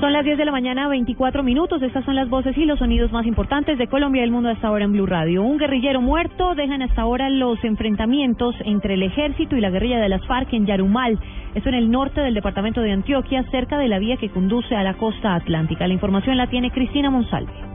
Son las 10 de la mañana, 24 minutos. Estas son las voces y los sonidos más importantes de Colombia y el mundo hasta ahora en Blue Radio. Un guerrillero muerto dejan hasta ahora los enfrentamientos entre el ejército y la guerrilla de las FARC en Yarumal. Esto en el norte del departamento de Antioquia, cerca de la vía que conduce a la costa atlántica. La información la tiene Cristina Monsalve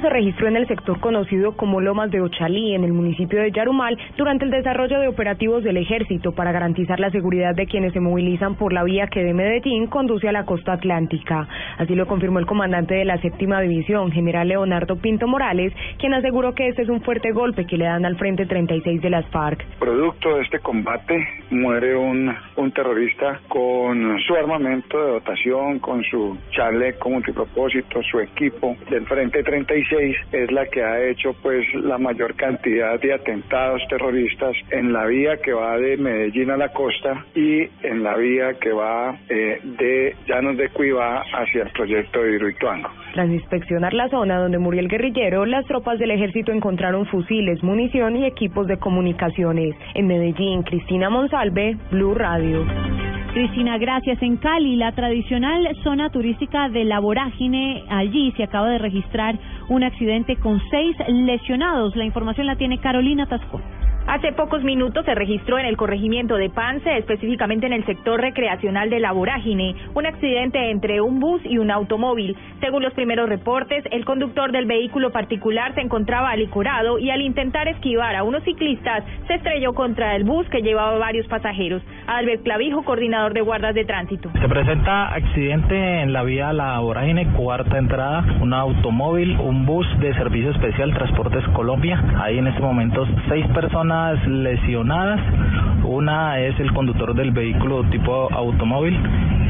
se registró en el sector conocido como Lomas de Ochalí, en el municipio de Yarumal, durante el desarrollo de operativos del ejército para garantizar la seguridad de quienes se movilizan por la vía que de Medellín conduce a la costa atlántica. Así lo confirmó el comandante de la séptima división, general Leonardo Pinto Morales, quien aseguró que este es un fuerte golpe que le dan al frente 36 de las FARC. Producto de este combate muere un, terrorista con su armamento de dotación, con su chaleco multipropósito, su equipo del frente 36 es la que ha hecho pues la mayor cantidad de atentados terroristas en la vía que va de Medellín a la costa y en la vía que va eh, de Llanos de Cuivá hacia el proyecto de Hidroituango. Tras inspeccionar la zona donde murió el guerrillero, las tropas del ejército encontraron fusiles, munición y equipos de comunicaciones. En Medellín, Cristina Monsalve, Blue Radio. Cristina, gracias. En Cali, la tradicional zona turística de la vorágine, allí se acaba de registrar un accidente con seis lesionados. La información la tiene Carolina Tascón. Hace pocos minutos se registró en el corregimiento de Pance, específicamente en el sector recreacional de La Vorágine, un accidente entre un bus y un automóvil. Según los primeros reportes, el conductor del vehículo particular se encontraba alicorado y al intentar esquivar a unos ciclistas se estrelló contra el bus que llevaba varios pasajeros. Albert Clavijo, coordinador de guardas de tránsito. Se presenta accidente en la vía La Vorágine, cuarta entrada, un automóvil, un bus de servicio especial Transportes Colombia. Hay en este momento seis personas lesionadas. Una es el conductor del vehículo tipo automóvil.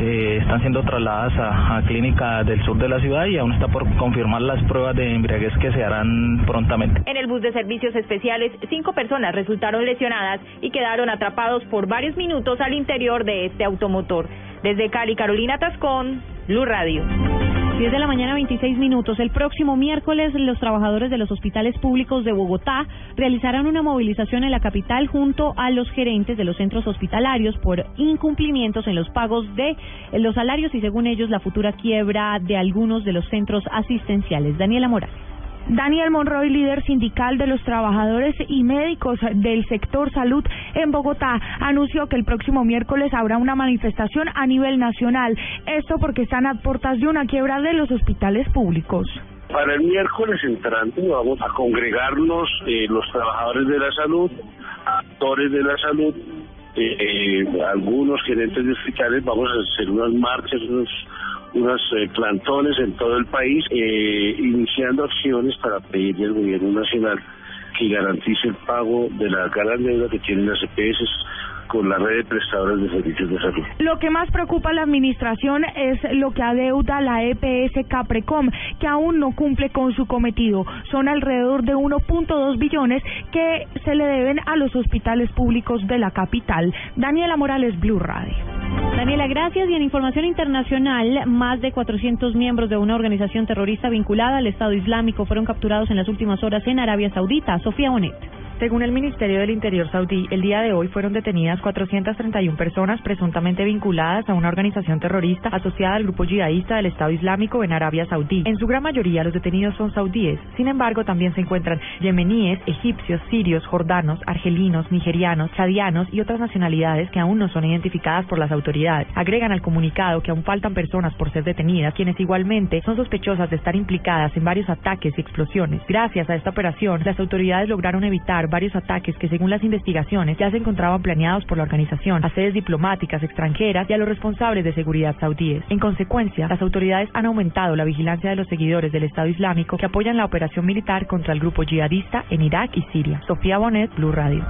Eh, están siendo trasladadas a, clínica del sur de la ciudad y aún está por confirmar las pruebas de embriaguez que se harán prontamente. En el bus de servicios especiales, cinco personas resultaron lesionadas y quedaron atrapados por varios minutos al interior de este automotor. Desde Cali, Carolina Tascón, Blue Radio. 10 de la mañana 26 minutos. El próximo miércoles los trabajadores de los hospitales públicos de Bogotá realizarán una movilización en la capital junto a los gerentes de los centros hospitalarios por incumplimientos en los pagos de los salarios y según ellos la futura quiebra de algunos de los centros asistenciales. Daniela Morales. Daniel Monroy, líder sindical de los trabajadores y médicos del sector salud en Bogotá, anunció que el próximo miércoles habrá una manifestación a nivel nacional. Esto porque están a puertas de una quiebra de los hospitales públicos. Para el miércoles entrante vamos a congregarnos eh, los trabajadores de la salud, actores de la salud, eh, eh, algunos gerentes de hospitales, vamos a hacer unas marchas, unos unos eh, plantones en todo el país, eh, iniciando acciones para pedirle al gobierno nacional que garantice el pago de la gran deuda que tienen las EPS con la red de prestadores de servicios de salud. Lo que más preocupa a la administración es lo que adeuda la EPS Caprecom, que aún no cumple con su cometido. Son alrededor de 1.2 billones que se le deben a los hospitales públicos de la capital. Daniela Morales, Blue Radio. Daniela, gracias. Y en información internacional, más de 400 miembros de una organización terrorista vinculada al Estado Islámico fueron capturados en las últimas horas en Arabia Saudita. Sofía Bonet. Según el Ministerio del Interior saudí, el día de hoy fueron detenidas 431 personas presuntamente vinculadas a una organización terrorista asociada al grupo yihadista del Estado Islámico en Arabia Saudí. En su gran mayoría los detenidos son saudíes. Sin embargo, también se encuentran yemeníes, egipcios, sirios, jordanos, argelinos, nigerianos, chadianos y otras nacionalidades que aún no son identificadas por las autoridades. Agregan al comunicado que aún faltan personas por ser detenidas, quienes igualmente son sospechosas de estar implicadas en varios ataques y explosiones. Gracias a esta operación, las autoridades lograron evitar varios ataques que según las investigaciones ya se encontraban planeados por la organización a sedes diplomáticas extranjeras y a los responsables de seguridad saudíes. En consecuencia, las autoridades han aumentado la vigilancia de los seguidores del Estado Islámico que apoyan la operación militar contra el grupo yihadista en Irak y Siria. Sofía Bonet, Blue Radio.